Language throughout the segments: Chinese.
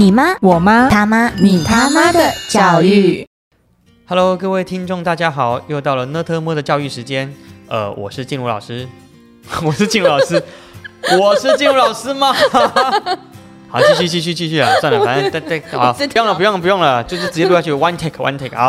你妈，我妈，他妈，你他妈的教育。Hello，各位听众，大家好，又到了 Not More 的教育时间。呃，我是静茹老师，我是静茹老师，我是静茹老师吗？好，继续继续继续啊！算了，反正再再好，不用了不用了不用了，就是直接录下去，one take one take 啊。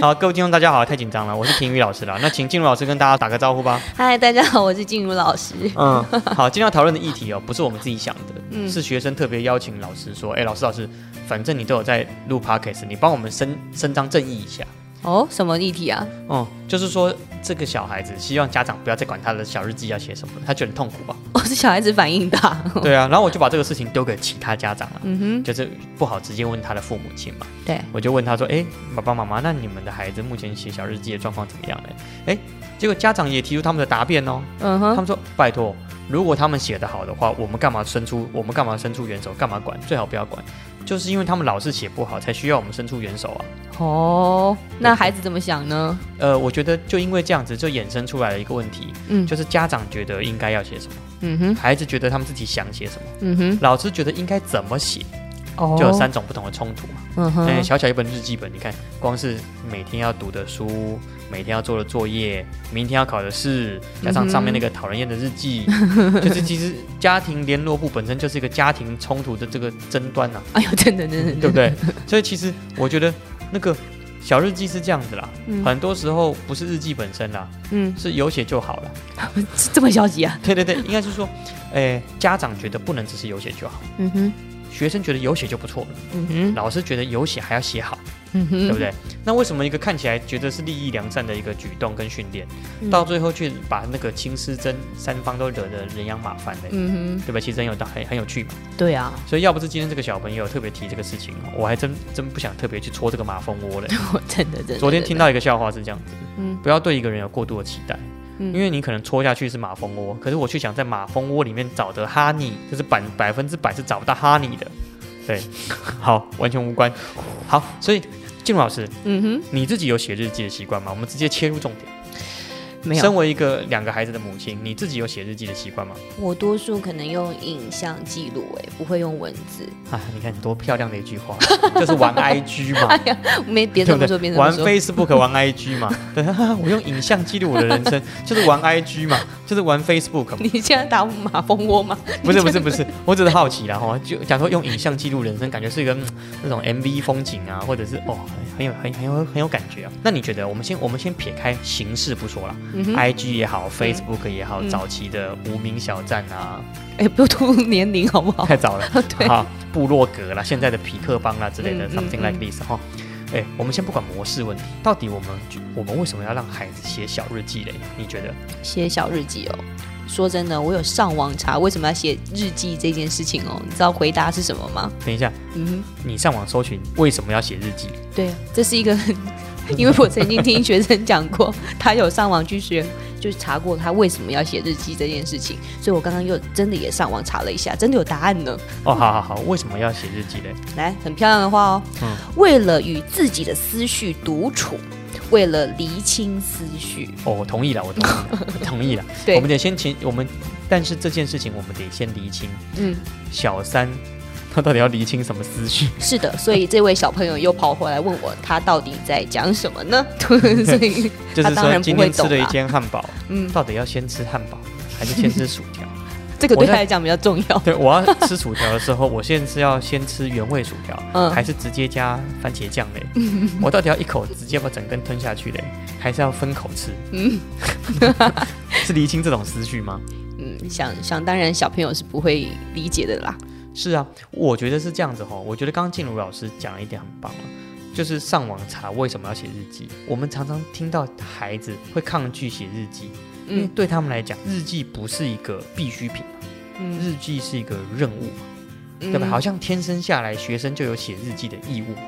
好，各位听众大家好，太紧张了，我是婷宇老师了。那请静茹老师跟大家打个招呼吧。嗨，大家好，我是静茹老师。嗯，好，今天要讨论的议题哦，不是我们自己想的，嗯是学生特别邀请老师说，哎，老师老师，反正你都有在录 podcast，你帮我们伸伸张正义一下。哦，什么议题啊？哦、就是说这个小孩子希望家长不要再管他的小日记要写什么了，他觉得很痛苦吧？哦，是小孩子反应大。对啊，然后我就把这个事情丢给其他家长了，嗯哼就是不好直接问他的父母亲嘛，对，我就问他说，哎，爸爸妈妈，那你们的孩子目前写小日记的状况怎么样呢？哎，结果家长也提出他们的答辩哦，嗯哼，他们说，拜托，如果他们写得好的话，我们干嘛伸出我们干嘛伸出援手，干嘛管？最好不要管，就是因为他们老是写不好，才需要我们伸出援手啊。哦，那孩子怎么想呢？呃，我觉得就因为这样子，就衍生出来了一个问题，嗯，就是家长觉得应该要写什么，嗯哼，孩子觉得他们自己想写什么，嗯哼，老师觉得应该怎么写，哦就有三种不同的冲突嘛。嗯哎、哼，小小一本日记本，你看，光是每天要读的书，每天要做的作业，明天要考的试，加上上面那个讨人厌的日记，就是其实家庭联络簿本身就是一个家庭冲突的这个争端呐、哎呦，真的，真的，对不对？所以其实我觉得那个小日记是这样子啦，嗯。很多时候不是日记本身啦，嗯，是有写就好了。这么消极啊？对对对，应该是说，哎、家长觉得不能只是有写就好，嗯哼，学生觉得有写就不错了，嗯哼，老师觉得有写还要写好，嗯，对不？对？那为什么一个看起来觉得是利益良善的一个举动跟训练，嗯到最后却把那个亲师真三方都惹得人仰马翻呢？嗯哼，对吧？其实很有道很很有趣嘛。对啊，所以要不是今天这个小朋友特别提这个事情，我还真真不想特别去戳这个马蜂窝嘞。我真的真的。昨天听到一个笑话是这样子，嗯，不要对一个人有过度的期待。嗯因为你可能戳下去是马蜂窝，可是我却想在马蜂窝里面找得哈尼，就是百百分之百是找不到哈尼的。对，好，完全无关。好，所以静茹老师，嗯哼，你自己有写日记的习惯吗？我们直接切入重点。没有，身为一个两个孩子的母亲，你自己有写日记的习惯吗？我多数可能用影像记录，哎，不会用文字。啊，你看多漂亮的一句话，就是玩 IG 嘛，没别对不对这么说，别？这么玩。Facebook 玩 IG 嘛，对，我用影像记录我的人生，就是玩 IG 嘛，就是玩 Facebook 嘛。你现在打马蜂窝吗？不是不是不是，我只是好奇啦哈，就假如说用影像记录人生，感觉是一个、嗯那种 MV 风景啊，或者是哦很有很很有很有感觉啊。那你觉得我们先我们先撇开形式不说啦、嗯，i g 也好，Facebook 也好，嗯早期的无名小站啊，哎，不吐年龄好不好？太早了，对好，部落格啦，现在的匹克邦啦之类的、嗯 s o m e t h i n g like this 哈。哎，我们先不管模式问题，到底我们我们为什么要让孩子写小日记嘞？你觉得？写小日记哦。说真的，我有上网查为什么要写日记这件事情哦。你知道回答是什么吗？等一下，嗯哼，你上网搜寻为什么要写日记？对，这是一个，因为我曾经听学生讲过，他有上网去学，就是查过他为什么要写日记这件事情，所以我刚刚又真的也上网查了一下，真的有答案呢。哦，好好好，为什么要写日记嘞？来，很漂亮的话哦。嗯为了与自己的思绪独处，为了厘清思绪，哦，我同意了，我同意了，我同意了。对我们得先请我们，但是这件事情我们得先厘清嗯，小三 他到底要厘清什么思绪。是的，所以这位小朋友又跑回来问我，他到底在讲什么呢？所以，就是他当然不说今天吃了一间汉堡，嗯，到底要先吃汉堡还是先吃薯条？这个对他来讲比较重要。对，我要吃薯条的时候，我现在是要先吃原味薯条，嗯还是直接加番茄酱嘞？我到底要一口直接把整根吞下去嘞，还是要分口吃？嗯是厘清这种思绪吗？嗯，想想当然，小朋友是不会理解的啦。是啊，我觉得是这样子哈。我觉得刚刚静茹老师讲了一点很棒啊，就是上网查为什么要写日记。我们常常听到孩子会抗拒写日记，因为嗯对他们来讲，日记不是一个必需品日记是一个任务嘛，对对吧？好像天生下来学生就有写日记的义务嘛。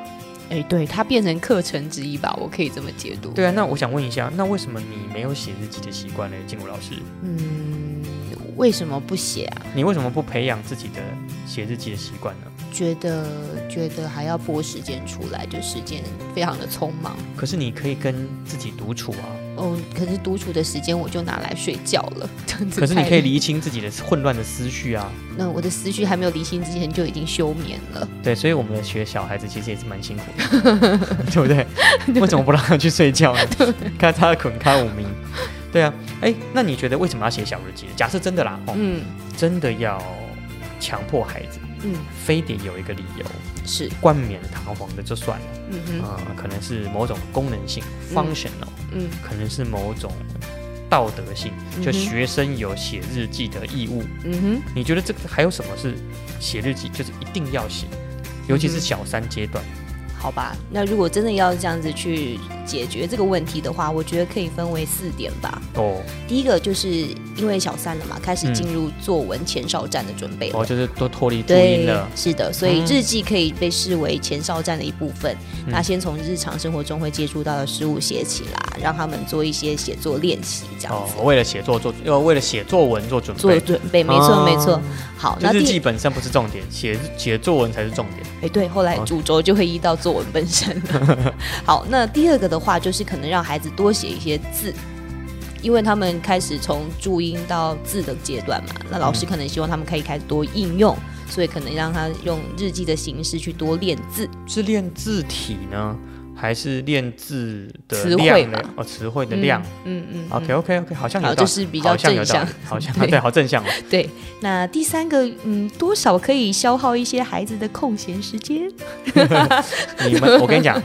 哎，对，它变成课程之一吧，我可以这么解读。对啊，那我想问一下，那为什么你没有写日记的习惯呢？静茹老师，嗯，为什么不写啊？你为什么不培养自己的写日记的习惯呢？觉得觉得还要拨时间出来，就时间非常的匆忙。可是你可以跟自己独处啊，哦，可是独处的时间我就拿来睡觉了，这样子。可是你可以，理清自己的混乱的思绪啊。那我的思绪还没有理清之前就已经休眠了。对，所以我们的学小孩子其实也是蛮辛苦的，对不对？为什么不让他去睡觉呢？看他捆开五名。对啊，哎，那你觉得为什么要写小日记？假设真的啦，哦，嗯真的要强迫孩子，嗯，非得有一个理由，是，冠冕堂皇的就算了。嗯哼，啊、可能是某种功能性 （functional），、嗯可能是某种道德性，就学生有写日记的义务。嗯哼，你觉得这个还有什么是写日记就是一定要写？尤其是小三阶段，好吧。那如果真的要这样子去解决这个问题的话，我觉得可以分为四点吧。哦第一个就是因为小三了嘛，开始嗯进入作文前哨战的准备了。哦，就是都脱离注音对了，，是的，所以嗯日记可以被视为前哨战的一部分。嗯那先从日常生活中会接触到的事物写起啦，让他们做一些写作练习，这样哦子、，为了写作做，要为了写作文做准备做。准备。没错，哦没错。好，那日记本身不是重点，写写作文才是重点。哎，对，后来哦主轴就会移到作文本身了。好，那第二个的话，就是可能让孩子多写一些字，因为他们开始从注音到字的阶段嘛，那老嗯师可能希望他们可以开始多应用，所以可能让他用日记的形式去多练字。是练字体呢，还是练字的词汇量呢？哦，词汇的量。嗯嗯 OK OK OK，好像有好，道理，这是比较正向好像 对对，好正向哦。对，那第三个，嗯，多少可以消耗一些孩子的空闲时间。你们，我跟你讲，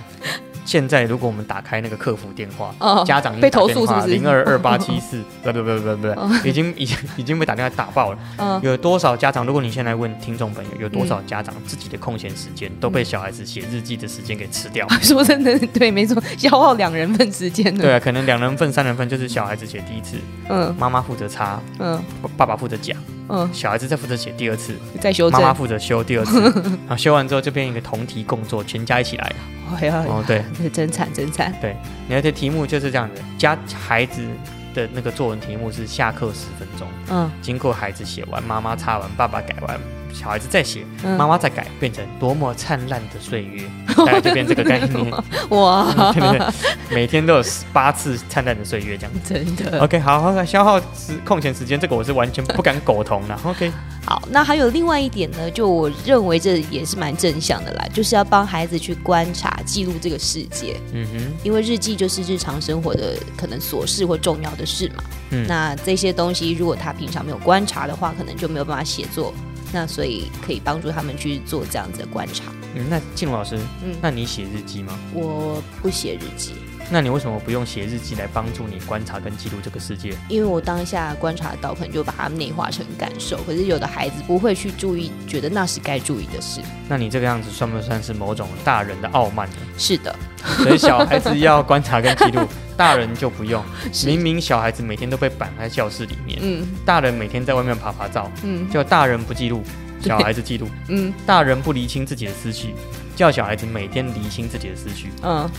现在如果我们打开那个客服电话，哦家长被投诉是不是零二二八七四，不不不不不，已经已经已经被打电话打爆了。嗯，有多少家长？如果你现在问听众朋友，有多少家长自己的空闲时间都被小孩子写日记的时间给吃掉？说真的，对，没错，消耗两人份时间的。对啊，可能两人份、三人份就是小孩子写第一次，嗯妈妈负责擦，嗯爸爸负责讲，嗯，小孩子再负责写第二次，再修正。妈妈负责修第二次，然后修完之后就变一个同题共作，全家一起来。哎，哦，对，真惨真惨。对，你那些题目就是这样子，家孩子的那个作文题目是下课十分钟，嗯经过孩子写完，妈妈擦完，爸爸改完，小孩子再写，嗯，妈妈再改，变成多么灿烂的岁月，大概就变这个概念，哇，对不对？每天都有八次灿烂的岁月这样。真的 OK，好好消耗时空闲时间，这个我是完全不敢苟同的。OK，好。那还有另外一点呢，就我认为这也是蛮正向的啦，就是要帮孩子去观察、记录这个世界，嗯哼，因为日记就是日常生活的可能琐事或重要的事嘛。嗯那这些东西如果他平常没有观察的话，可能就没有办法写作。那所以可以帮助他们去做这样子的观察。嗯，那静茹老师，嗯那你写日记吗？我不写日记，那你为什么不用写日记来帮助你观察跟记录这个世界？因为我当下观察到，可能就把它内化成感受。可是有的孩子不会去注意，觉得那是该注意的事。那你这个样子算不算是某种大人的傲慢呢？是的，所以小孩子要观察跟记录，大人就不用。明明小孩子每天都被绑在教室里面，嗯大人每天在外面爬爬照，嗯就大人不记录，对小孩子记录；嗯。大人不厘清自己的思绪，叫小孩子每天厘清自己的思绪。嗯，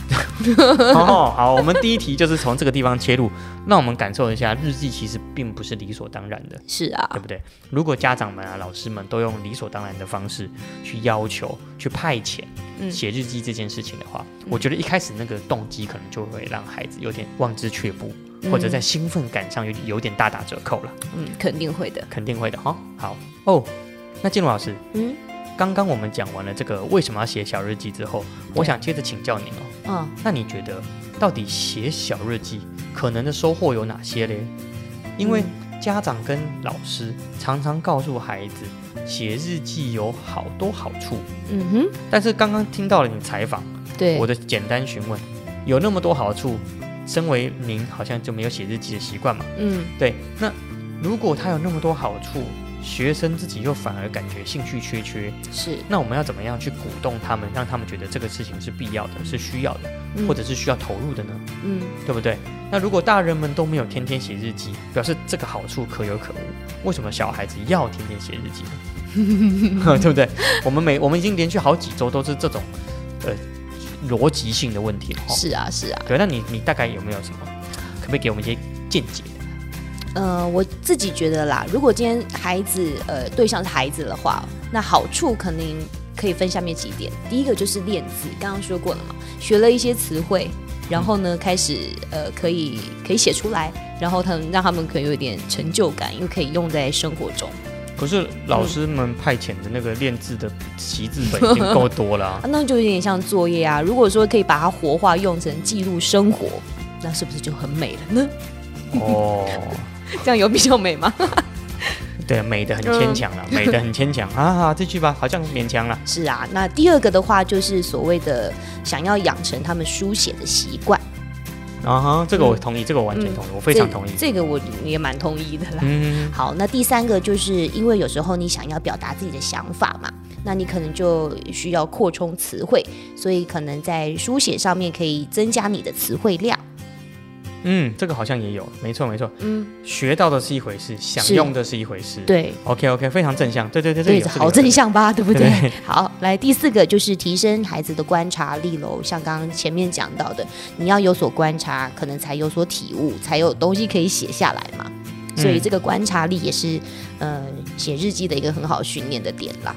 哦，好，我们第一题就是从这个地方切入，让我们感受一下日记其实并不是理所当然的。是啊。对，不对？如果家长们啊、老师们都用理所当然的方式去要求、去派遣嗯。写日记这件事情的话，我觉得一开始那个动机可能就会让孩子有点望之却步，或者在兴奋感上有有点大打折扣了，嗯肯定会的。肯定会的哈、好。哦，那静茹老师，嗯？刚刚我们讲完了这个为什么要写小日记之后，我想接着请教您哦，嗯，那你觉得到底写小日记可能的收获有哪些嘞？因为家长跟老师常常告诉孩子，写日记有好多好处，嗯哼，但是刚刚听到了你采访，对，我的简单询问，有那么多好处，身为您好像就没有写日记的习惯嘛？嗯。对，那如果他有那么多好处，学生自己又反而感觉兴趣缺缺，是，那我们要怎么样去鼓动他们，让他们觉得这个事情是必要的、是需要的，嗯或者是需要投入的呢？嗯对不对？那如果大人们都没有天天写日记，表示这个好处可有可无，为什么小孩子要天天写日记呢？对不对？我们每我们已经连续好几周都是这种呃逻辑性的问题了。哦是啊是啊。对，那你你大概有没有什么，可不可以给我们一些见解？呃，我自己觉得啦，如果今天孩子呃对象是孩子的话，那好处肯定可以分下面几点。第一个就是练字，刚刚说过了嘛，学了一些词汇，然后呢开始呃可以可以写出来，然后他们让他们可以有一点成就感，因为可以用在生活中。可是老师们派遣的那个练字的习字本已经够多了、啊 啊，那就有点像作业啊。如果说可以把它活化，用成记录生活，那是不是就很美了呢？哦，这样有比较美吗？对，美的很牵强了，美的很牵强 啊！好这句吧，好像勉强了。是啊，那第二个的话就是所谓的想要养成他们书写的习惯，啊哈，这个我同意，这个我完全同意，我非常同意。这这个我也蛮同意的啦。嗯，好，那第三个就是因为有时候你想要表达自己的想法嘛，那你可能就需要扩充词汇，所以可能在书写上面可以增加你的词汇量。嗯，这个好像也有，没错没错。嗯，学到的是一回事，享用的是一回事。对。，OK OK，非常正向。对对对，好正向吧，对不对？对 好，来第四个就是提升孩子的观察力喽。像刚刚前面讲到的，你要有所观察，可能才有所体悟，才有东西可以写下来嘛。所以嗯这个观察力也是，呃，写日记的一个很好训练的点啦。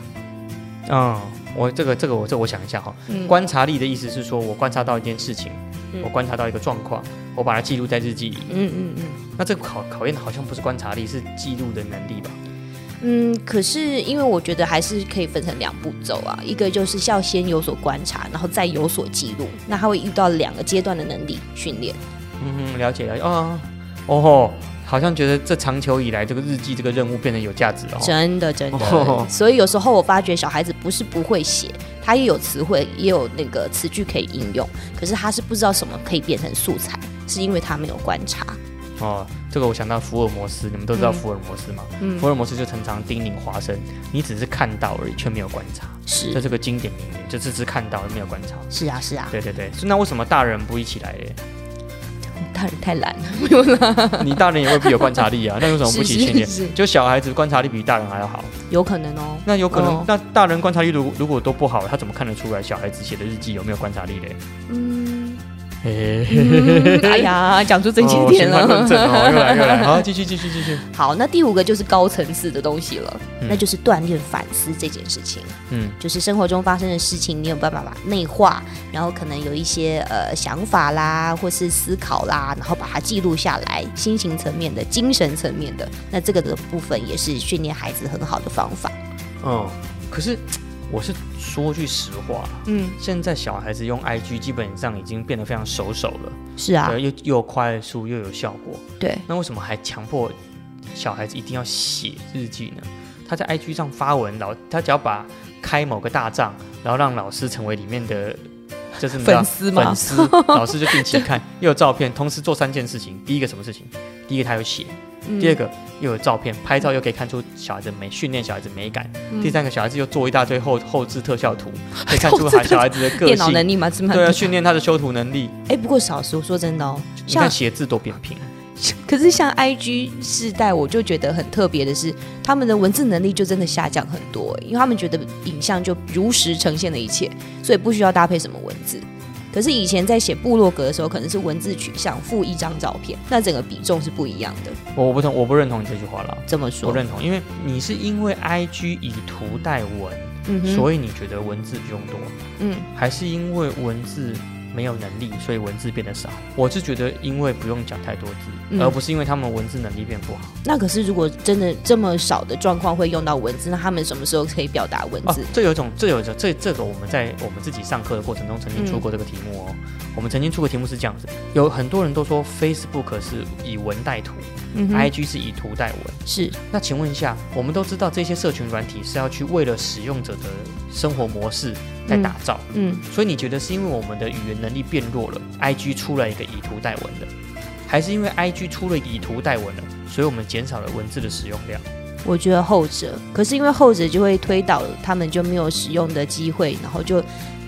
嗯，我这个这个我这个我想一下哈、嗯观察力的意思是说我观察到一件事情，嗯我观察到一个状况，我把它记录在日记里。嗯嗯嗯那这个考考验好像不是观察力，是记录的能力吧？嗯。可是因为我觉得还是可以分成两步走啊，一个就是要先有所观察，然后再有所记录。那他会遇到两个阶段的能力训练。嗯哼，了解了解。哦哦吼，好像觉得这长久以来这个日记这个任务变得有价值了、哦。真的真的，哦所以有时候我发觉小孩子不是不会写，他也有词汇，也有那个词句可以应用，可是他是不知道什么可以变成素材，是因为他没有观察。哦，这个我想到福尔摩斯，你们都知道嗯福尔摩斯吗？嗯福尔摩斯就常常叮咛华生，你只是看到而已，却没有观察。这是是个经典名言，就只是看到没有观察。是啊是啊，对对对，是那为什么大人不一起来嘞？大人太懒 了，你大人也未必有观察力啊，那为什么不一起训练？是就小孩子观察力比大人还要好，有可能哦。那有可能，哦那大人观察力如果如果都不好，他怎么看得出来小孩子写的日记有没有观察力嘞？嗯，嘿嗯哎呀，讲出真经典哦、论证了。哦，又来又来，好，继续继续继续，好，那第五个就是高层次的东西了，嗯那就是锻炼反思这件事情。嗯就是生活中发生的事情，你有办法把内化，然后可能有一些呃想法啦，或是思考啦，然后把它记录下来，心情层面的、精神层面的，那这个的部分也是训练孩子很好的方法。嗯，可是我是说句实话，嗯，现在小孩子用 IG 基本上已经变得非常熟手了，是啊，又又快速又有效果，对，那为什么还强迫小孩子一定要写日记呢？他在 IG 上发文，老他只要把开某个大账，然后让老师成为里面的，就是粉丝嘛。粉丝，老师就定期看，又有照片，同时做三件事情。第一个什么事情？第一个他有写，嗯第二个又有照片，拍照又可以看出小孩子美，训练小孩子美感。嗯第三个小孩子又做一大堆后后置特效图，可以看出孩小孩子的个性。电脑能力嘛，对啊，训练他的修图能力。哎，不过少说说真的哦，你看写字多扁平。可是像 IG 世代，我就觉得很特别的是，他们的文字能力就真的下降很多，因为他们觉得影像就如实呈现了一切，所以不需要搭配什么文字。可是以前在写部落格的时候，可能是文字取向附一张照片，那整个比重是不一样的。我我不同，我不认同你这句话了。这么说，我认同，因为你是因为 IG 以图代文，嗯，所以你觉得文字不用多，嗯，还是因为文字没有能力，所以文字变得少？我是觉得因为不用讲太多字，嗯而不是因为他们文字能力变不好。那可是如果真的这么少的状况会用到文字，那他们什么时候可以表达文哦字？，这有一种，这有一种，这这个我们在我们自己上课的过程中曾经出过这个题目哦。我们曾经出过题目是这样子，有很多人都说 Facebook 是以文代图、嗯 i g 是以图代文。是那请问一下，我们都知道这些社群软体是要去为了使用者的生活模式在打造，嗯，所以你觉得是因为我们的语言能力变弱了，IG 出了一个以图代文的，还是因为 IG 出了以图代文了，所以我们减少了文字的使用量？我觉得后者，可是因为后者就会推导他们就没有使用的机会，然后就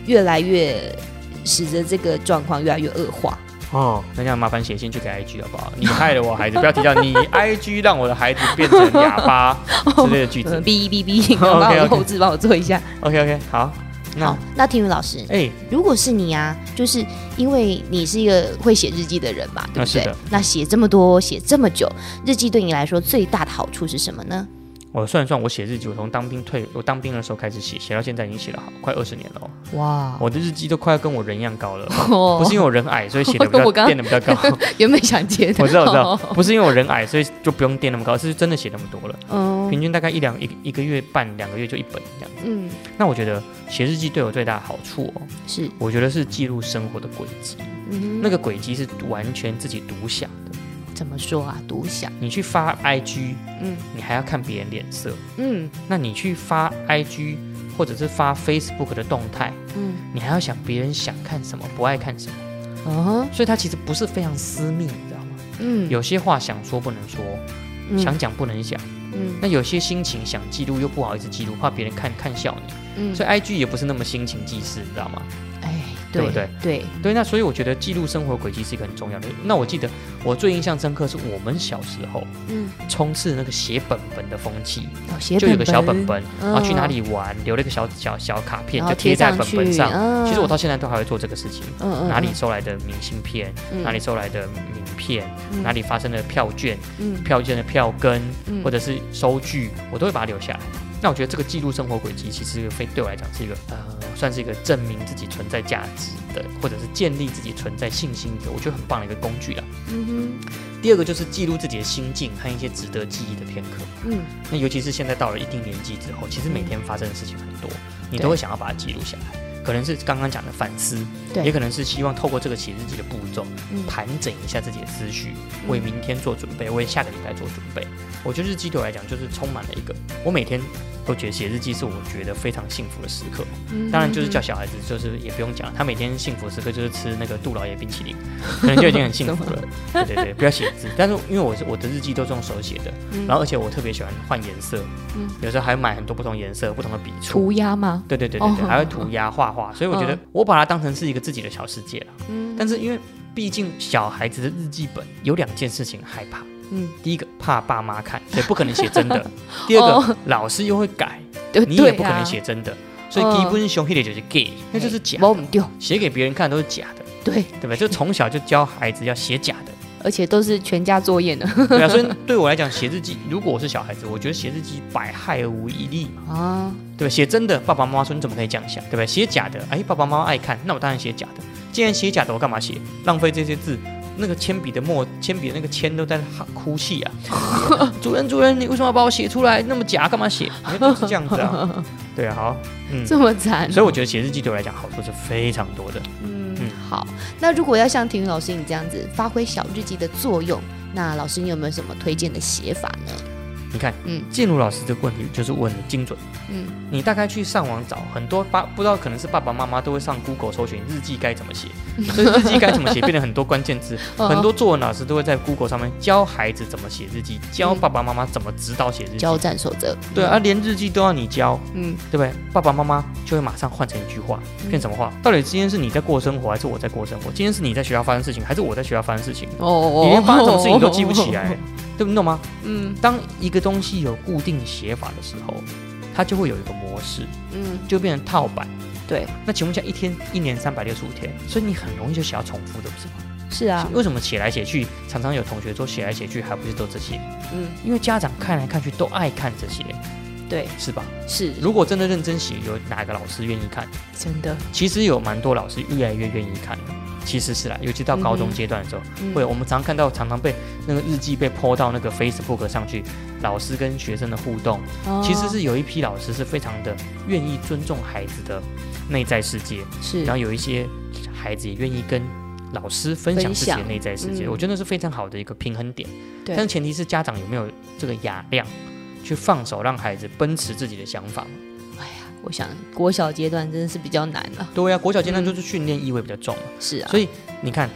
越来越使得这个状况越来越恶化。哦，那这样麻烦写信去给 IG 好不好？你害了我孩子，不要提到你 IG 让我的孩子变成哑巴之类的句嗯，子。哔哔哔，帮我 OK，OK 后置帮我做一下。OK OK，好，那好，那听雨老师，哎，如果是你啊，就是因为你是一个会写日记的人嘛，对不对？那写这么多，写这么久，日记对你来说最大的好处是什么呢？我算一算，我写日记，我从当兵退，我当兵的时候开始写，写到现在已经写了好快二十年了、哦。哇，我的日记都快要跟我人一样高了，哦不是因为我人矮，所以写的比 较我刚垫的比较高。原本想接的，我知道，我知道哦，不是因为我人矮，所以就不用垫那么高，是真的写那么多了。嗯平均大概一两一一个月半两个月就一本这样子。嗯，那我觉得写日记对我最大的好处哦，是，我觉得是记录生活的轨迹。嗯那个轨迹是完全自己独享的。怎么说啊？独享，你去发 IG，嗯你还要看别人脸色；嗯那你去发 IG 或者是发 Facebook 的动态，嗯，你还要想别人想看什么，不爱看什么。哦，所以它其实不是非常私密，你知道吗？嗯，有些话想说不能说，嗯想讲不能讲。嗯那有些心情想记录又不好意思记录，怕别人看看笑你。嗯，所以 IG 也不是那么心情记事，你知道吗？哎，对不对？对，对，那所以我觉得记录生活轨迹是一个很重要的。那我记得我最印象深刻是我们小时候嗯，充斥那个写本本的风气，哦，写就有个小本本，嗯。然后去哪里玩，留了一个小小小卡片，就贴在本本上。其实我到现在都还会做这个事情，哪里收来的明信片，嗯。哪里收来的名片，嗯。哪里发生的票券，嗯。票券的票根，嗯。或者是收据，我都会把它留下来。那我觉得这个记录生活轨迹，其实非对我来讲是一个呃，算是一个证明自己存在价值的，或者是建立自己存在信心的，我觉得很棒的一个工具啦。嗯哼第二个就是记录自己的心境和一些值得记忆的片刻。嗯那尤其是现在到了一定年纪之后，其实每天发生的事情很多，你都会想要把它记录下来。可能是刚刚讲的反思，对也可能是希望透过这个写日记的步骤，嗯盘整一下自己的思绪，为明天做准备，为下个礼拜做准备。我觉得日记对我来讲就是充满了一个，我每天都觉得写日记是我觉得非常幸福的时刻。嗯当然就是叫小孩子，就是也不用讲，他每天幸福时刻就是吃那个杜老爷冰淇淋，可能就已经很幸福了。对对对，不要写字，但是因为我是我的日记都是用手写的，嗯然后而且我特别喜欢换颜色，嗯有时候还买很多不同颜色、不同的笔触。涂鸦吗？对对对对对，哦还会涂鸦、画画，所以我觉得嗯我把它当成是一个自己的小世界了。嗯但是因为毕竟小孩子的日记本有两件事情害怕，嗯，第一个怕爸妈看，所以不可能写真的；第二个哦老师又会改，你也不可能写真的。所以嗯基本熊黑的就是 gay，那就是假的，写给别人看都是假的，对，对不对？就从小就教孩子要写假的，而且都是全家作业呢。对啊。所以 对我来讲，写日记，如果我是小孩子，我觉得写日记百害而无一利嘛，啊，对吧？写真的，爸爸妈妈说你怎么可以这样想，对不对？写假的，哎，爸爸妈妈爱看，那我当然写假的。既然写假的，我干嘛写？浪费这些字。那个铅笔的墨，铅笔的那个铅都在哈哭泣啊！主人，主人，你为什么要把我写出来那么假？干嘛写？是这样子啊。对啊，好，嗯，这么惨，所以我觉得写日记对我来讲好处是非常多的。嗯嗯，好。那如果要像婷宇老师你这样子发挥小日记的作用，那老师你有没有什么推荐的写法呢？你看，嗯。建茹老师这个问题就是问的精准。嗯。你大概去上网找很多爸，不知道可能是爸爸妈妈都会上 Google 搜寻日记该怎么写，所以日记该怎么写变成很多关键字，哦 很多作文老师都会在 Google 上面教孩子怎么写日记，教嗯爸爸妈妈怎么指导写日记。交战守则，对啊，连日记都要你教，嗯。对不对？爸爸妈妈就会马上换成一句话，嗯。变什么话？到底今天是你在过生活，还是我在过生活？今天是你在学校发生事情，还是我在学校发生事情？哦你连发生什么事情都记不起来，对？你懂吗？嗯当一个东西有固定写法的时候，它就会有一个模式，嗯，就变成套版。对，那请问一下，一天一年三百六十五天，所以你很容易就写要重复的，不是吗？是啊，为什么写来写去，常常有同学说写来写去还不是都这些？嗯因为家长看来看去都爱看这些，对，是吧？是如果真的认真写，有哪个老师愿意看？真的，其实有蛮多老师越来越愿意看了。其实是啦，尤其到高中阶段的时候，嗯会我们常看到常常被那个日记被 po 到那个 Facebook 上去，老师跟学生的互动，哦。其实是有一批老师是非常的愿意尊重孩子的内在世界，是。然后有一些孩子也愿意跟老师分享自己的内在世界，嗯。我觉得那是非常好的一个平衡点。对。但是前提是家长有没有这个雅量，去放手让孩子奔驰自己的想法。我想国小阶段真的是比较难了，对呀、国小阶段嗯。就是训练意味比较重嘛，是啊，所以你看，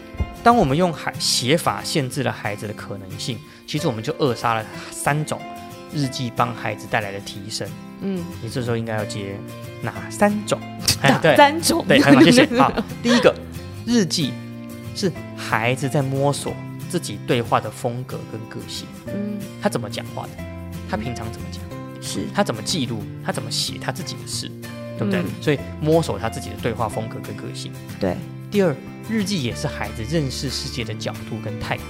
当我们用孩写法限制了孩子的可能性，其实我们就扼杀了三种日记帮孩子带来的提升。嗯，你这时候应该要接哪三种？哎，对，三种，对，很好，谢谢。好，第一个，日记是孩子在摸索自己对话的风格跟个性，嗯，他怎么讲话的，他平常怎么讲，是，他怎么记录，他怎么写他自己的事，对不对？嗯所以摸索他自己的对话风格跟个性。对，第二，日记也是孩子认识世界的角度跟态度。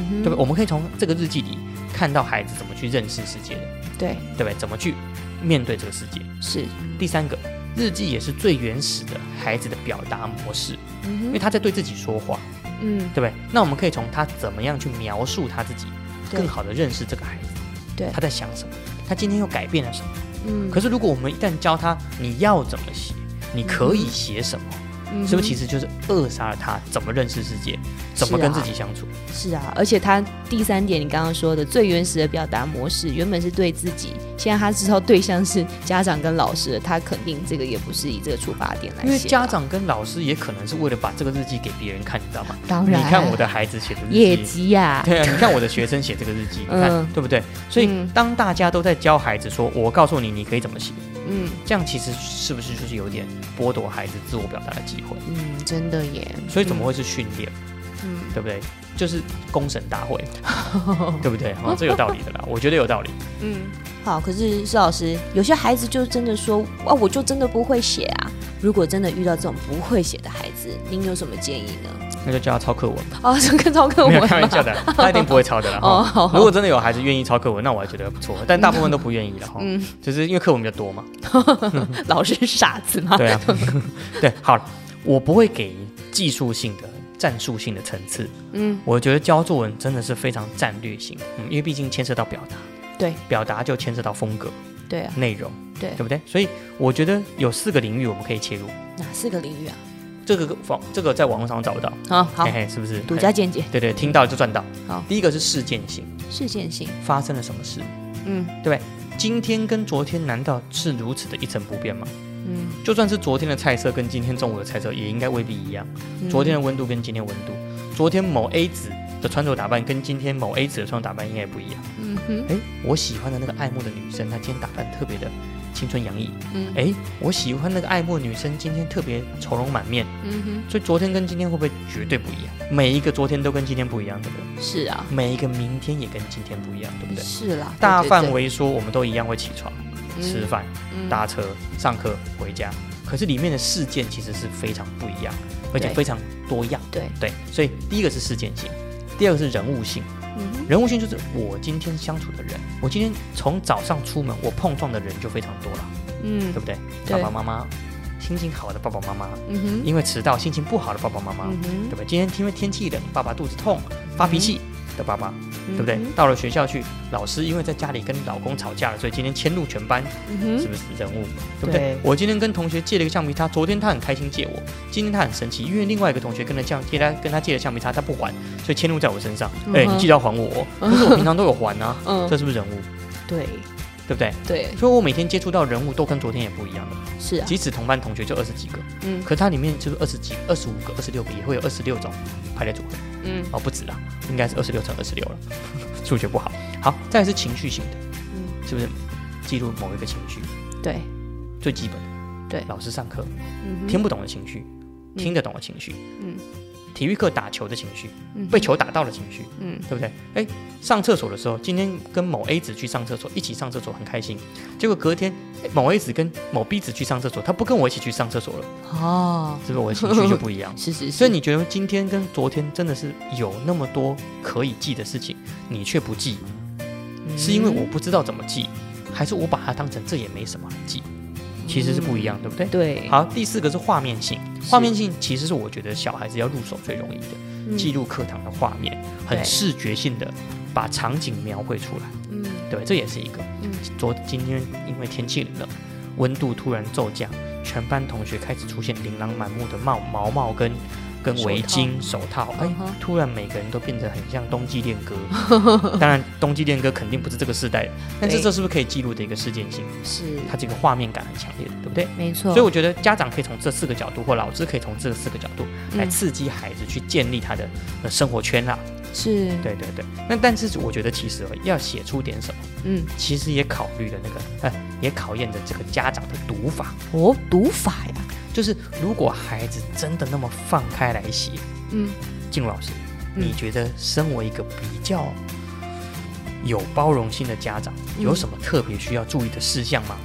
嗯对不对？我们可以从这个日记里看到孩子怎么去认识世界的，对，对不对？怎么去面对这个世界。是，第三个，日记也是最原始的孩子的表达模式，因嗯为他在对自己说话，嗯，对不对？那我们可以从他怎么样去描述他自己，更好的认识这个孩子，对他在想什么，他今天又改变了什么。嗯，可是如果我们一旦教他你要怎么写，你可以写什么，嗯是不是其实实就是扼杀了他怎么认识世界，怎么跟自己相处？是啊？而且他第三点，你刚刚说的最原始的表达模式，原本是对自己，现在他知道对象是家长跟老师，他肯定这个也不是以这个出发点来写啊，因为家长跟老师也可能是为了把这个日记给别人看，你知道吗？当然你看我的孩子写的日业记。绩呀，对啊，你看我的学生写这个日记，你看、嗯对不对？所以嗯当大家都在教孩子说，我告诉你，你可以怎么写，嗯这样其实是不是就是有点剥夺孩子自我表达的机会？嗯，真的耶，所以怎么会是训练，嗯？对不对？就是公审大会，对不对？哦，这有道理的啦，我觉得有道理。嗯，好。可是施老师，有些孩子就真的说，啊，我就真的不会写啊。如果真的遇到这种不会写的孩子，您有什么建议呢？那就叫他抄课文吧，哦，是跟抄课没文有开玩笑的，他一定不会抄的啦。哦，哈好，如果真的有孩子愿意抄课文，那我还觉得不错，但大部分都不愿意了哈。嗯，就是因为课文比较多嘛。老师是傻子吗？对啊，对，好了，我不会给技术性的、战术性的层次。嗯，我觉得教作文真的是非常战略性的，嗯，因为毕竟牵涉到表达，对，表达就牵涉到风格、对啊，内容，对对不对？所以我觉得有四个领域我们可以切入，哪四个领域啊？这个网这个在网络上找不到，好好嘿，嘿，是不是？独家见解，对对，听到就赚到。好第一个是事件性，事件性，发生了什么事？嗯对今天跟昨天难道是如此的一成不变吗？嗯，就算是昨天的菜色跟今天中午的菜色，也应该未必一样。嗯昨天的温度跟今天温度，昨天某 A 子的穿着打扮跟今天某 A 子的穿着打扮应该也不一样。嗯哼，哎，我喜欢的那个爱慕的女生，她今天打扮特别的青春洋溢。嗯哎，我喜欢那个爱慕的女生，今天特别愁容满面。嗯哼所以昨天跟今天会不会绝对不一样？每一个昨天都跟今天不一样，对不对？是啊，每一个明天也跟今天不一样，对不对？是啦，大范围围说，我们都一样会起床、吃饭、嗯搭车、上课、回家，可是里面的事件其实是非常不一样，而且非常多样。对，对，所以第一个是事件性，第二个是人物性。嗯，人物性就是我今天相处的人，我今天从早上出门，我碰撞的人就非常多了，嗯对不对？对。爸爸妈妈，心情好的爸爸妈妈，嗯哼，因为迟到心情不好的爸爸妈妈，嗯对不对？今天因为天气冷，爸爸肚子痛发脾气的爸爸，对不对嗯？到了学校去，老师因为在家里跟老公吵架了，所以今天迁怒全班，嗯，是不是人物？对不对？对我今天跟同学借了一个橡皮擦，昨天他很开心借我，今天他很生气，因为另外一个同学跟他借借他跟他借的橡皮擦，他不还，所以迁怒在我身上。哎、你记得要还我哦，可是我平常都有还啊，嗯这，是不是人物？对对不对？对，所以我每天接触到人物都跟昨天也不一样的，是啊，即使同班同学就二十几个，嗯可它里面就是二十几、二十五个、二十六个，也会有二十六种排列组合嗯。哦，不止啦，应该是二十六乘二十六了，数学不好。好，再来是情绪型的，嗯，是不是记录某一个情绪？对，最基本的，对。老师上课嗯听不懂的情绪，听得懂的情绪，嗯体育课打球的情绪，嗯。被球打到的情绪，嗯。对不对？哎，上厕所的时候，今天跟某 A 子去上厕所，一起上厕所很开心，结果隔天哎某 A 子跟某 B 子去上厕所，他不跟我一起去上厕所了，哦，是不是？我的情绪就不一样？是是是，所以你觉得今天跟昨天真的是有那么多可以记的事情，你却不记，是因为我不知道怎么记，还是我把它当成这也没什么来记？其实是不一样，对不对？对，好，第四个是画面性，画面性其实是我觉得小孩子要入手最容易的，嗯。记录课堂的画面，很视觉性的把场景描绘出来，嗯。对，这也是一个。嗯。昨今天因为天气冷，温度突然骤降，全班同学开始出现琳琅满目的帽毛毛跟跟围巾、手套，哎突然每个人都变得很像冬季恋歌。当然，冬季恋歌肯定不是这个时代的，但是这是不是可以记录的一个事件性？是，它这个画面感很强烈的，对不对？没错，所以我觉得家长可以从这四个角度，或老师可以从这四个角度来嗯刺激孩子去建立他的呃生活圈啦。是，对对对。那但是我觉得其实哦要写出点什么，嗯，其实也考虑了那个呃，也考验着这个家长的读法。哦，读法呀，就是如果孩子真的那么放开来写，嗯。静茹老师，嗯。你觉得身为一个比较有包容心的家长，嗯。有什么特别需要注意的事项吗？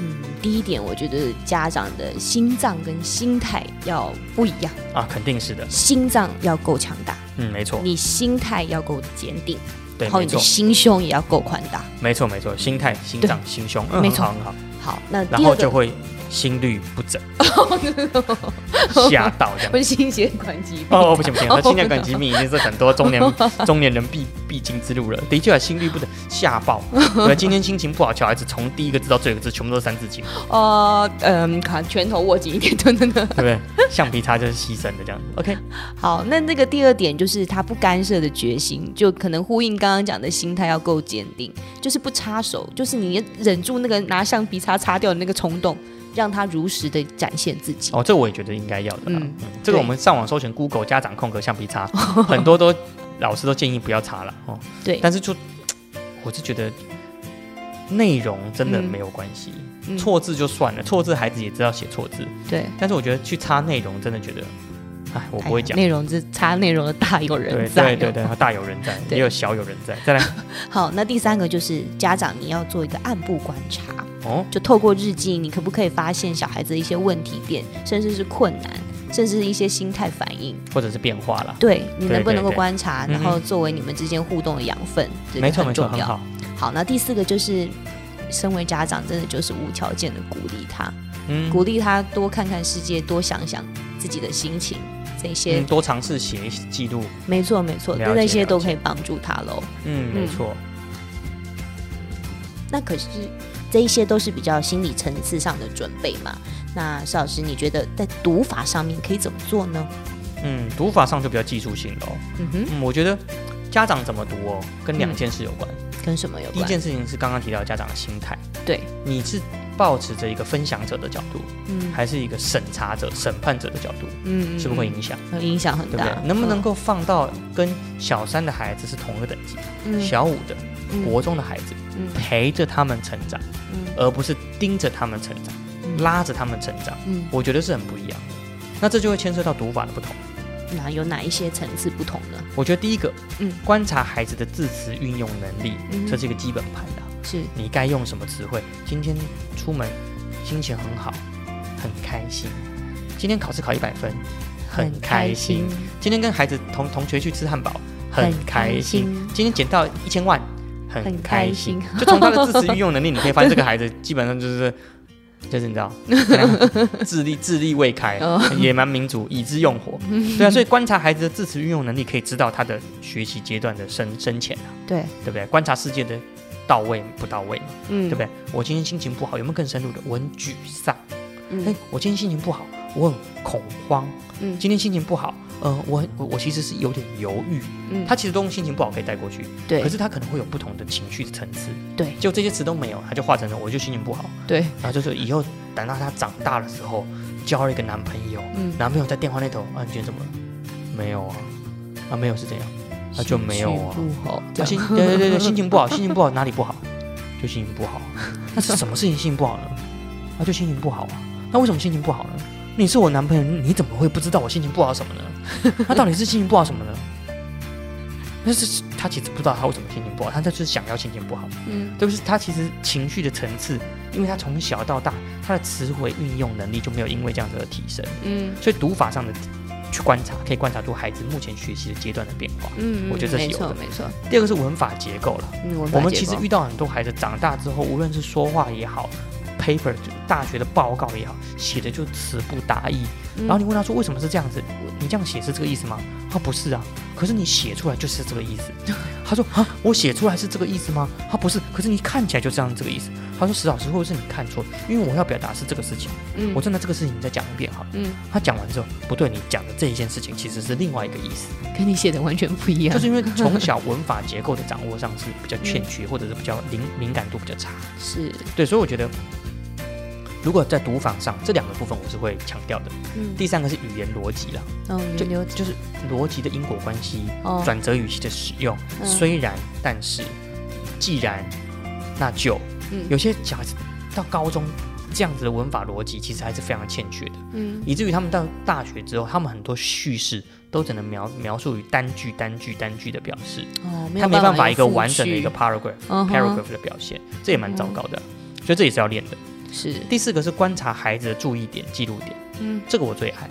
嗯，第一点，我觉得家长的心脏跟心态要不一样，啊，肯定是的。心脏要够强大，嗯，没错，你心态要够坚定，对，然后你的心胸也要够宽大。没错，没错，心态、心脏、心胸，嗯，没错。很好，好，那然后就会心律不整，吓到这样不。是心血管疾病哦，不行不行，那 心血管疾病已经是很多中年 中年人必必经之路了。的确啊，心律不整，吓爆。对，今天心情不好，小孩子从第一个字到最后一个字，全部都是三字经，呃嗯，看拳头握紧一点，等等等。对不对？橡皮擦就是牺牲的这样子。OK，好，那那个第二点就是他不干涉的决心，就可能呼应刚刚讲的心态要够坚定，就是不插手，就是你忍住那个拿橡皮擦擦掉的那个冲动，让他如实的展现自己。哦，这我也觉得应该要的啦。嗯嗯，这个我们上网搜寻 Google 家长空格橡皮擦，很多都老师都建议不要擦了哦。对，但是就 我是觉得内容真的嗯没有关系，嗯错字就算了，错字孩子也知道写错字，对，但是我觉得去擦内容真的觉得，哎，我不会讲。内容这插内容的大有人在、哦对对对，大有人在，也有小有人在。再来 好，那第三个就是家长你要做一个暗部观察，哦，就透过日记，你可不可以发现小孩子的一些问题点，甚至是困难，甚至是一些心态反应。或者是变化了。对你能不能够对对对观察，嗯然后作为你们之间互动的养分，这个没错没错，很重要。好。好，那第四个就是，身为家长，真的就是无条件的鼓励他，嗯，鼓励他多看看世界，多想想自己的心情，这些、嗯多尝试写记录。没错没错，那那些都可以帮助他喽。嗯，没错。那可是这一些都是比较心理层次上的准备嘛？那邵老师，你觉得在读法上面可以怎么做呢？嗯，读法上就比较技术性了哦。嗯哼，嗯，我觉得家长怎么读哦，跟两件事有关。跟什么有关？第一件事情是刚刚提到家长的心态，对，你是抱持着一个分享者的角度，嗯还是一个审查者、审判者的角度，嗯是不是会影响？嗯影响很大？对不对？能不能够放到跟小三的孩子是同一个等级，嗯小五的、嗯国中的孩子，嗯陪着他们成长，嗯而不是盯着他们成长，嗯拉着他们成长，嗯，我觉得是很不一样的。那这就会牵涉到读法的不同。那有哪一些层次不同呢？我觉得第一个，嗯观察孩子的字词运用能力，嗯这是一个基本盘的。是你该用什么词汇？今天出门心情很好，很开心。今天考试考一百分，很开心。今天跟孩子同同学去吃汉堡，很开心。今天捡到一千万，很很开开心心。就从他的字词运用能力，你可以发现这个孩子基本上就是。就是你知道，智力智力未开哦，野蛮民族，以之用火。对啊，所以观察孩子的字词运用能力，可以知道他的学习阶段的深深浅啊，对，对不对？观察世界的到位不到位嘛，嗯对不对？我今天心情不好，有没有更深入的？我很沮丧。哎嗯，我今天心情不好，我很恐慌。嗯今天心情不好，呃，我我我其实是有点犹豫。嗯他其实都用心情不好可以带过去，对，可是他可能会有不同的情绪的层次。对就这些词都没有，他就化成了我就心情不好，对，然后就是以后等到他长大的时候，交了一个男朋友，嗯，男朋友在电话那头啊，你今天怎么了？没有啊，啊没有是这样？啊就没有啊，不好，啊心对对对对，心情不好，心情不好哪里不好？就心情不好。那是什么事情心情不好呢？啊就心情不好啊。那为什么心情不好呢？你是我男朋友，你怎么会不知道我心情不好什么呢？他到底是心情不好什么呢？那是他其实不知道他为什么心情不好，他就是想要心情不好。嗯对不是他其实情绪的层次，因为他从小到大他的词汇运用能力就没有因为这样子而提升，嗯所以读法上的去观察，可以观察出孩子目前学习的阶段的变化。嗯，我觉得这是有的错没错，第二个是文法结构了。我们其实遇到很多孩子长大之后，无论是说话也好，paper 就大学的报告也好，写的就词不达意。嗯然后你问他说为什么是这样子？你这样写是这个意思吗？他不是啊，可是你写出来就是这个意思。他说啊，我写出来是这个意思吗？他不是，可是你看起来就这样这个意思。他说石老师，会不会是你看错？因为我要表达是这个事情，嗯我真的这个事情你再讲一遍好了。嗯，他讲完之后，不对，你讲的这一件事情其实是另外一个意思。跟你写的完全不一样，就是因为从 小文法结构的掌握上是比较欠缺，或者是比较敏敏感度比较差。是对，所以我觉得，如果在读法上这两个部分，我是会强调的。嗯。第三个是语言逻辑啦，哦，就就是逻辑的因果关系、哦，转折语气的使用。嗯。虽然，但是，既然，那就，嗯。有些小孩子到高中这样子的文法逻辑，其实还是非常欠缺的，嗯。以至于他们到大学之后，他们很多叙事都只能描描述于单句、单句、单句的表示。哦，他没办法一个完整的一个 paragraph 嗯 paragraph 的表现，这也蛮糟糕的，所以这也是要练的。是第四个是观察孩子的注意点、记录点，嗯这个我最爱。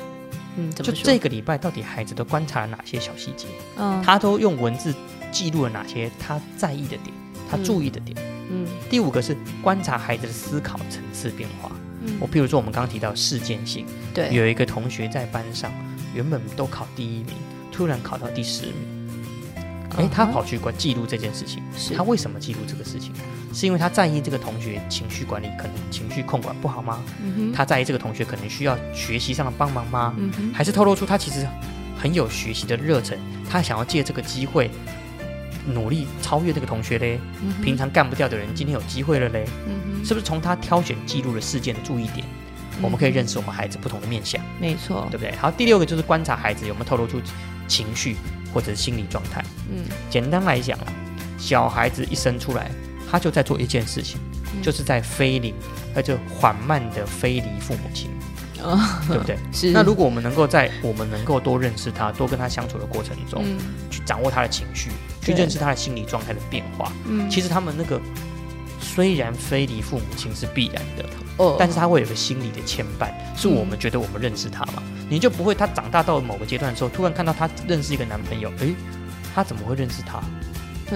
嗯，就？这个礼拜到底孩子都观察了哪些小细节，嗯，他都用文字记录了哪些他在意的点，他注意的点。嗯第五个是观察孩子的思考层次变化。嗯我譬如说，我们刚刚提到事件性，对，有一个同学在班上原本都考第一名，突然考到第十名，诶，他跑去关记录这件事情，是他为什么记录这个事情？是因为他在意这个同学情绪管理可能情绪控管不好吗？他在意这个同学可能需要学习上的帮忙吗？还是透露出他其实很有学习的热忱，他想要借这个机会努力超越这个同学嘞？嗯平常干不掉的人今天有机会了嘞？是不是从他挑选记录的事件的注意点，我们可以认识我们孩子不同的面相，没错对，不对？好，第六个就是观察孩子有没有透露出情绪或者是心理状态。嗯。简单来讲啊，小孩子一生出来，他就在做一件事情，嗯。就是在飞离，他就缓慢的飞离父母亲，哦。对不对？是。那如果我们能够在我们能够多认识他、多跟他相处的过程中，嗯。去掌握他的情绪，去认识他的心理状态的变化，嗯。其实他们那个虽然非离父母亲是必然的，哦但是他会有个心理的牵绊，是我们觉得我们认识他嘛，你就不会他长大到某个阶段的时候，突然看到他认识一个男朋友，诶，他怎么会认识他？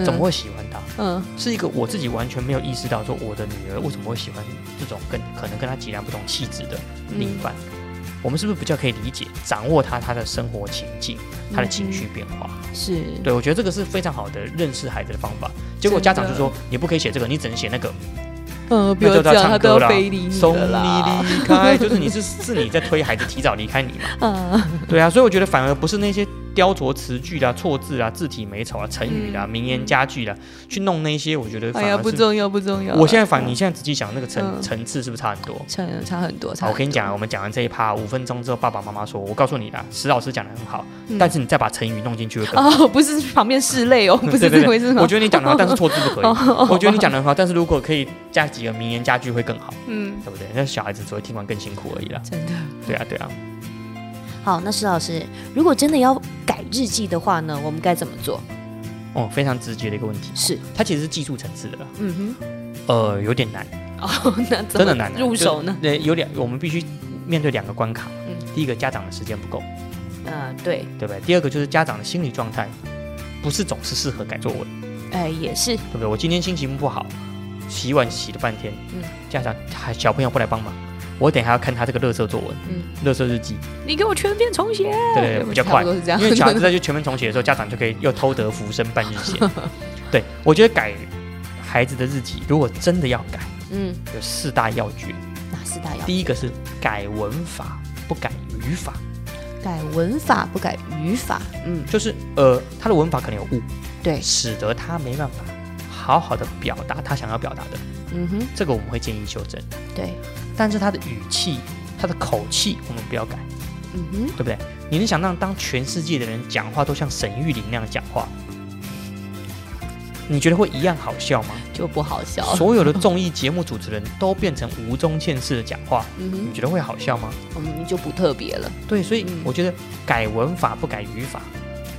怎么会喜欢他？嗯是一个我自己完全没有意识到，说我的女儿为什么会喜欢这种跟可能跟他截然不同气质的另一半。我们是不是比较可以理解、掌握他他的生活情境、他的情绪变化？是对我觉得这个是非常好的认识孩子的方法。结果家长就说你不可以写这个，你只能写那个。嗯，不要这样，他都要唱歌啦要非礼你送。你离开，就是你是是你在推孩子提早离开你嘛？嗯对啊，所以我觉得反而不是那些雕琢词句啦、错字啦、字体美丑啊、成语啦、嗯名言佳句啦，去弄那些，我觉得哎呀，反而是。不重要，不重要。我现在反，你现在仔细想，那个层嗯层次是不是差很多？差差很多，差，很多我跟你讲，我们讲完这一趴五分钟之后，爸爸妈妈说：“我告诉你啦，石老师讲的很好，嗯但是你再把成语弄进去会更好。哦，不是旁边拭泪哦，不是这回事吗？我觉得你讲的好，但是错字不可以。哦我觉得你讲的很好，但是如果可以加几个名言佳句会更好，嗯，对不对？那小孩子只会听完更辛苦而已啦。真的。对啊，对啊。好，那施老师，如果真的要改日记的话呢，我们该怎么做？哦，非常直接的一个问题，是，它其实是技术层次的嗯哼呃，有点难，哦，那真的难啊入手呢？？就是对，有两，我们必须面对两个关卡。嗯第一个，家长的时间不够，嗯，对，对不对？第二个就是家长的心理状态不是总是适合改作文，哎，也是，对不对？我今天心情不好，洗碗洗了半天，嗯家长还小朋友不来帮忙，我等一下要看他这个乐色作文，嗯，乐色日记，你给我全面重写，对对对，比较快。因为小孩子在去全面重写的时候，家长就可以又偷得浮生半日闲。对我觉得改孩子的日记，如果真的要改，嗯，有四大要诀。哪四大要？第一个是改文法，不改语法，改文法不改语法，嗯，就是呃，他的文法可能有误，对，使得他没办法好好的表达他想要表达的，嗯哼，这个我们会建议修正。对，但是他的语气、他的口气，我们不要改，嗯哼，对不对？你能想象当全世界的人讲话都像沈玉琳那样讲话，你觉得会一样好笑吗？就不好笑，所有的综艺节目主持人都变成吴宗宪式的讲话，嗯，你觉得会好笑吗？嗯，就不特别了，对，所以嗯我觉得改文法不改语法，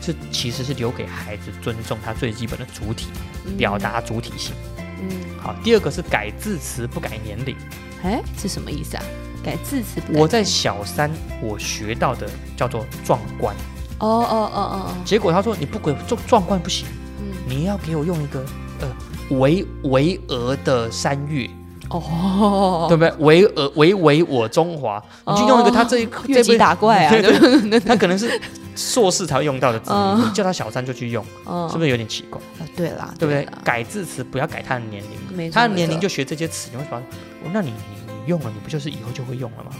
这其实是留给孩子尊重他最基本的主体，嗯表，达主体性。嗯，好，第二个是改字词不改年龄。哎，是什么意思啊？改字词？我在小三我学到的叫做壮观，哦哦哦哦哦，结果他说你不给壮壮观不行，嗯，你要给我用一个呃巍巍峨的山岳，哦，对不对？巍峨巍巍我中华，你就用一个他这一这辈打怪啊？他可能是硕士才会用到的字嗯你叫他小三就去用，嗯是不是有点奇怪？啊对啦，对不对？改字词不要改他的年龄，他的年龄就学这些词，你会说，哦那你你你用了，你不就是以后就会用了吗？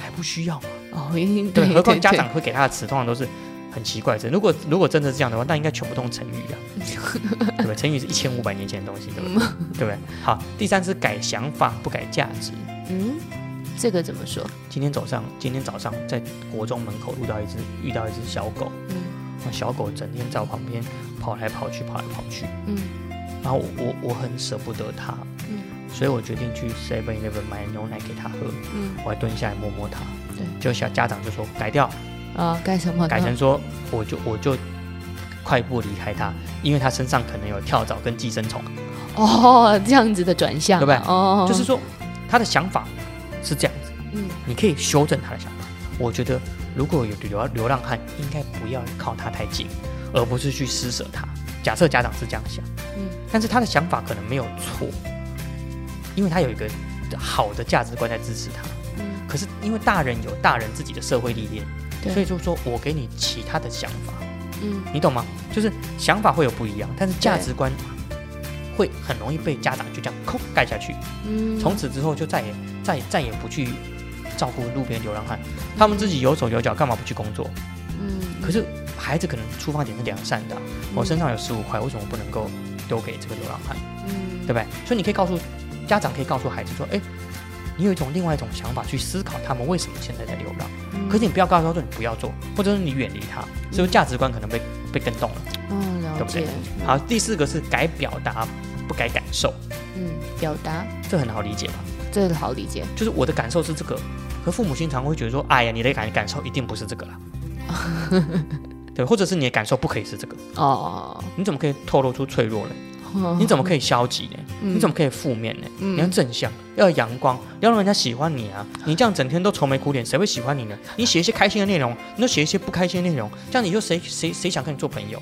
还不需要吗？哦，对，何况家长会给他的词通常都是很奇怪的词。如果如果真的是这样的话，那应该全部都用成语啊，对不对？成语是一千五百年前的东西，对不对？对不对？好，第三是改想法不改价值。嗯，这个怎么说？今天早上，今天早上在国中门口遇到一只遇到一只小狗，嗯。那小狗整天在我旁边跑来跑去，跑来跑去，嗯。然后我我我很舍不得它，嗯。所以我决定去 Seven Eleven 买牛奶给它喝，嗯。我还蹲下来摸摸它。对，就小家长就说改掉，啊，改什么？改成说我就我就快步离开它，因为它身上可能有跳蚤跟寄生虫，哦，这样子的转向。啊，对不对？哦，就是说他的想法是这样。子，嗯你可以修正他的想法。我觉得如果有流流浪汉，应该不要靠他太近，而不是去施舍他。假设家长是这样想，嗯但是他的想法可能没有错，因为他有一个好的价值观在支持他。嗯可是因为大人有大人自己的社会历练，所以就是说我给你其他的想法，嗯你懂吗？就是想法会有不一样，但是价值观会很容易被家长就这样扣盖下去。嗯从此之后就再也再也再也不去照顾路边流浪汉，他们自己有手有脚，干嘛不去工作？嗯可是孩子可能出发点是良善的啊、我身上有十五块，为什么不能够丢给这个流浪汉？嗯对不对？所以你可以告诉家长，可以告诉孩子说，哎，你有一种另外一种想法去思考他们为什么现在在流浪。嗯可是你不要告诉他说你不要做，或者是你远离他，是不是价值观可能被被跟动了？嗯了对不对解好，第四个是改表达，不改感受，嗯表达这很好理解吧？这个好理解就是我的感受是这个，可父母亲常会觉得说，哎呀，你的感感受一定不是这个啦，对，或者是你的感受不可以是这个，哦你怎么可以透露出脆弱呢？你怎么可以消极呢？嗯你怎么可以负面呢？嗯你要正向，要阳光，要让人家喜欢你啊！你这样整天都愁眉苦脸，谁会喜欢你呢？你写一些开心的内容，你都写一些不开心的内容，这样你就谁谁谁想跟你做朋友？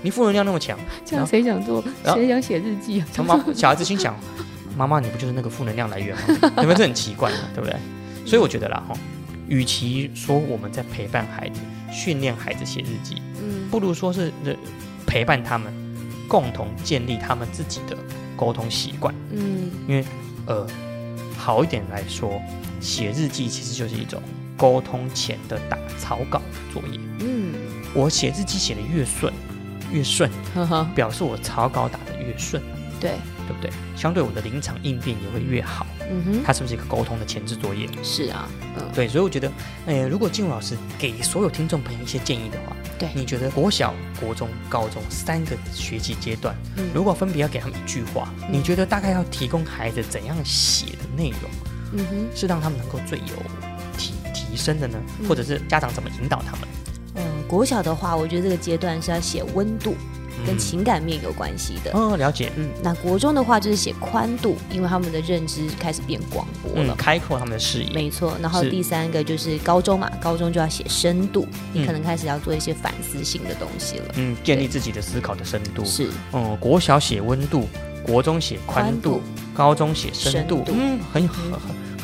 你负能量那么强，这样谁想做谁想写日记啊？小孩子心想，妈妈你不就是那个负能量来源吗？有没有这很奇怪呢？对不对？所以我觉得啦哈，与其说我们在陪伴孩子、训练孩子写日记，嗯不如说是呃陪伴他们，共同建立他们自己的沟通习惯。嗯因为呃，好一点来说，写日记其实就是一种沟通前的打草稿作业。嗯我写日记写的越顺，越顺，呵呵表示我草稿打得越顺，对对不对？相对我的临场应变也会越好。嗯哼它是不是一个沟通的前置作业？是啊嗯对，所以我觉得，呃，如果静茹老师给所有听众朋友一些建议的话，对你觉得国小、国中、高中三个学习阶段，嗯如果分别要给他们一句话，嗯你觉得大概要提供孩子怎样写的内容？嗯哼是让他们能够最有提提升的呢？嗯或者是家长怎么引导他们？嗯国小的话，我觉得这个阶段是要写温度跟嗯。情感面有关系的。哦，了解，嗯，那国中的话就是写宽度，因为他们的认知开始变广博嗯，了。开阔他们的视野，没错，然后第三个就是高中嘛，高中就要写深度，你嗯。可能开始要做一些反思性的东西了。嗯，建立自己的思考的深度。是，嗯，国小写温度，国中写宽度高中写深度，深度。嗯，很很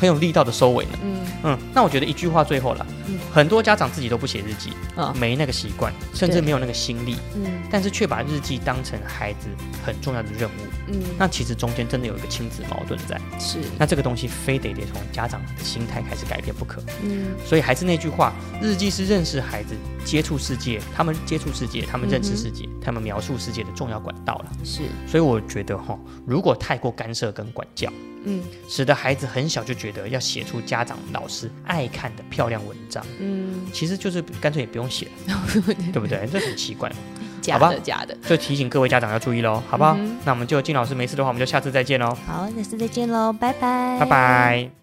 很很有力道的收尾呢。嗯。嗯，那我觉得一句话最后了，嗯。很多家长自己都不写日记，啊没那个习惯，甚至没有那个心力，嗯。但是却把日记当成孩子很重要的任务。嗯，那其实中间真的有一个亲子矛盾在，是，那这个东西非得得从家长的心态开始改变不可。嗯。所以还是那句话，日记是认识孩子、接触世界，他们接触世界，他们认识世界，他们描述世界的重要管道了。是，所以我觉得哈，如果太过干涉跟管教，嗯使得孩子很小就觉得要写出家长、老师爱看的漂亮文章，嗯，其实就是干脆也不用写了，对不对？这很奇怪。假吧的假的。就提醒各位家长要注意喽，好不好？嗯那我们就金老师没事的话，我们就下次再见喽，好，下次再见喽，拜拜，拜拜。